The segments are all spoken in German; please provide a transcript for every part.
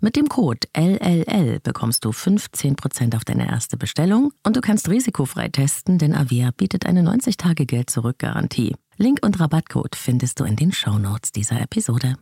Mit dem Code LLL bekommst du 15% auf deine erste Bestellung und du kannst risikofrei testen, denn Avea bietet eine 90-Tage-Geld-Zurück-Garantie. Link und Rabattcode findest du in den Shownotes dieser Episode.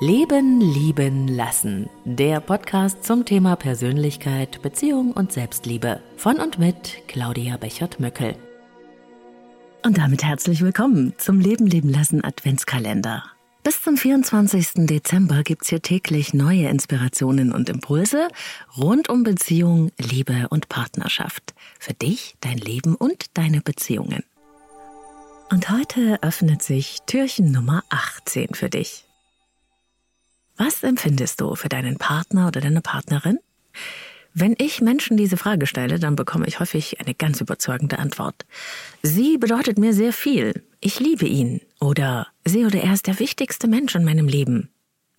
Leben, Lieben, Lassen. Der Podcast zum Thema Persönlichkeit, Beziehung und Selbstliebe. Von und mit Claudia Bechert-Möckel. Und damit herzlich willkommen zum Leben, Leben, Lassen Adventskalender. Bis zum 24. Dezember gibt's hier täglich neue Inspirationen und Impulse rund um Beziehung, Liebe und Partnerschaft. Für dich, dein Leben und deine Beziehungen. Und heute öffnet sich Türchen Nummer 18 für dich. Was empfindest du für deinen Partner oder deine Partnerin? Wenn ich Menschen diese Frage stelle, dann bekomme ich häufig eine ganz überzeugende Antwort. Sie bedeutet mir sehr viel. Ich liebe ihn. Oder sie oder er ist der wichtigste Mensch in meinem Leben.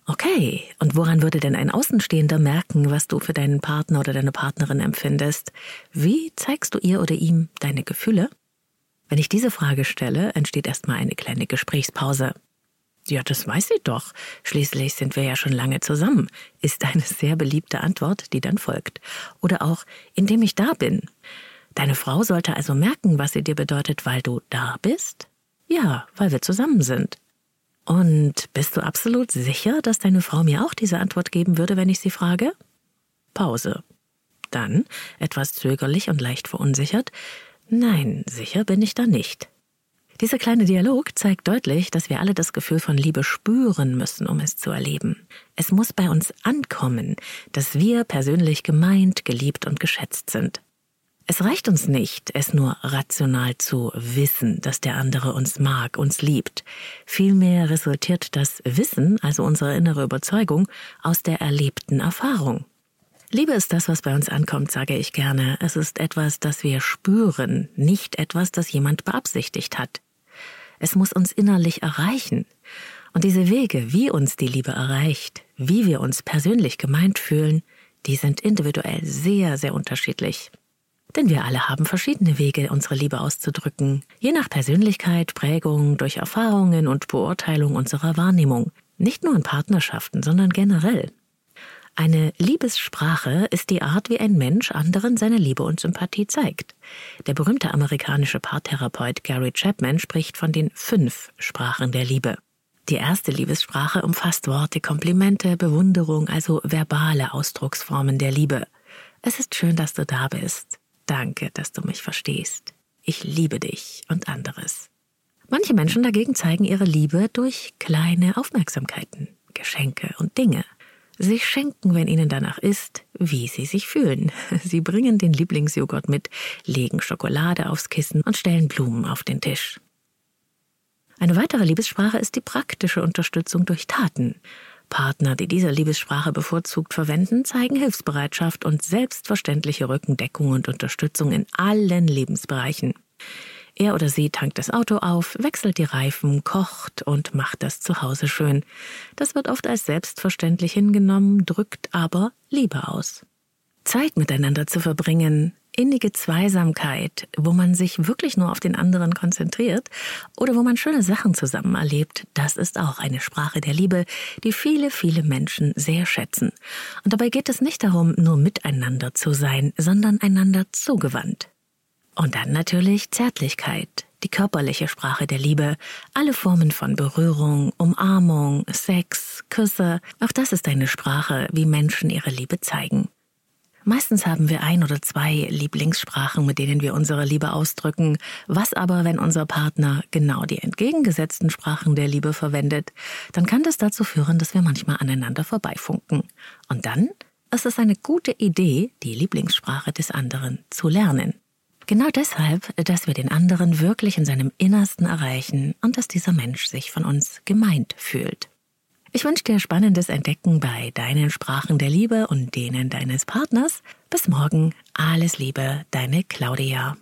Okay, und woran würde denn ein Außenstehender merken, was du für deinen Partner oder deine Partnerin empfindest? Wie zeigst du ihr oder ihm deine Gefühle? Wenn ich diese Frage stelle, entsteht erstmal eine kleine Gesprächspause. Ja, das weiß sie doch. Schließlich sind wir ja schon lange zusammen, ist eine sehr beliebte Antwort, die dann folgt. Oder auch, indem ich da bin. Deine Frau sollte also merken, was sie dir bedeutet, weil du da bist? Ja, weil wir zusammen sind. Und bist du absolut sicher, dass deine Frau mir auch diese Antwort geben würde, wenn ich sie frage? Pause. Dann, etwas zögerlich und leicht verunsichert, nein, sicher bin ich da nicht. Dieser kleine Dialog zeigt deutlich, dass wir alle das Gefühl von Liebe spüren müssen, um es zu erleben. Es muss bei uns ankommen, dass wir persönlich gemeint, geliebt und geschätzt sind. Es reicht uns nicht, es nur rational zu wissen, dass der andere uns mag, uns liebt. Vielmehr resultiert das Wissen, also unsere innere Überzeugung, aus der erlebten Erfahrung. Liebe ist das, was bei uns ankommt, sage ich gerne. Es ist etwas, das wir spüren, nicht etwas, das jemand beabsichtigt hat. Es muss uns innerlich erreichen. Und diese Wege, wie uns die Liebe erreicht, wie wir uns persönlich gemeint fühlen, die sind individuell sehr, sehr unterschiedlich. Denn wir alle haben verschiedene Wege, unsere Liebe auszudrücken, je nach Persönlichkeit, Prägung, durch Erfahrungen und Beurteilung unserer Wahrnehmung. Nicht nur in Partnerschaften, sondern generell. Eine Liebessprache ist die Art, wie ein Mensch anderen seine Liebe und Sympathie zeigt. Der berühmte amerikanische Paartherapeut Gary Chapman spricht von den fünf Sprachen der Liebe. Die erste Liebessprache umfasst Worte, Komplimente, Bewunderung, also verbale Ausdrucksformen der Liebe. Es ist schön, dass du da bist. Danke, dass du mich verstehst. Ich liebe dich und anderes. Manche Menschen dagegen zeigen ihre Liebe durch kleine Aufmerksamkeiten, Geschenke und Dinge sich schenken, wenn ihnen danach ist, wie sie sich fühlen. Sie bringen den Lieblingsjoghurt mit, legen Schokolade aufs Kissen und stellen Blumen auf den Tisch. Eine weitere Liebessprache ist die praktische Unterstützung durch Taten. Partner, die diese Liebessprache bevorzugt verwenden, zeigen Hilfsbereitschaft und selbstverständliche Rückendeckung und Unterstützung in allen Lebensbereichen. Er oder sie tankt das Auto auf, wechselt die Reifen, kocht und macht das Zuhause schön. Das wird oft als selbstverständlich hingenommen, drückt aber Liebe aus. Zeit miteinander zu verbringen, innige Zweisamkeit, wo man sich wirklich nur auf den anderen konzentriert oder wo man schöne Sachen zusammen erlebt, das ist auch eine Sprache der Liebe, die viele, viele Menschen sehr schätzen. Und dabei geht es nicht darum, nur miteinander zu sein, sondern einander zugewandt. Und dann natürlich Zärtlichkeit, die körperliche Sprache der Liebe, alle Formen von Berührung, Umarmung, Sex, Küsse, auch das ist eine Sprache, wie Menschen ihre Liebe zeigen. Meistens haben wir ein oder zwei Lieblingssprachen, mit denen wir unsere Liebe ausdrücken. Was aber, wenn unser Partner genau die entgegengesetzten Sprachen der Liebe verwendet, dann kann das dazu führen, dass wir manchmal aneinander vorbeifunken. Und dann ist es eine gute Idee, die Lieblingssprache des anderen zu lernen. Genau deshalb, dass wir den anderen wirklich in seinem Innersten erreichen und dass dieser Mensch sich von uns gemeint fühlt. Ich wünsche dir spannendes Entdecken bei deinen Sprachen der Liebe und denen deines Partners. Bis morgen. Alles Liebe, deine Claudia.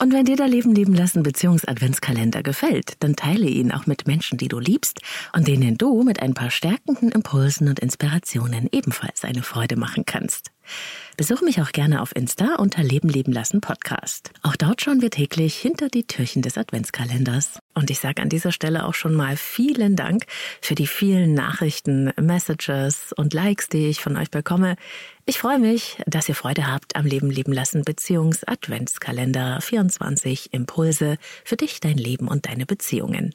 Und wenn dir der Leben leben lassen Beziehungs-Adventskalender gefällt, dann teile ihn auch mit Menschen, die du liebst und denen du mit ein paar stärkenden Impulsen und Inspirationen ebenfalls eine Freude machen kannst. Besuche mich auch gerne auf Insta unter Leben leben lassen Podcast. Auch dort schauen wir täglich hinter die Türchen des Adventskalenders. Und ich sage an dieser Stelle auch schon mal vielen Dank für die vielen Nachrichten, Messages und Likes, die ich von euch bekomme. Ich freue mich, dass ihr Freude habt am Leben leben lassen Beziehungs Adventskalender 24 Impulse für dich, dein Leben und deine Beziehungen.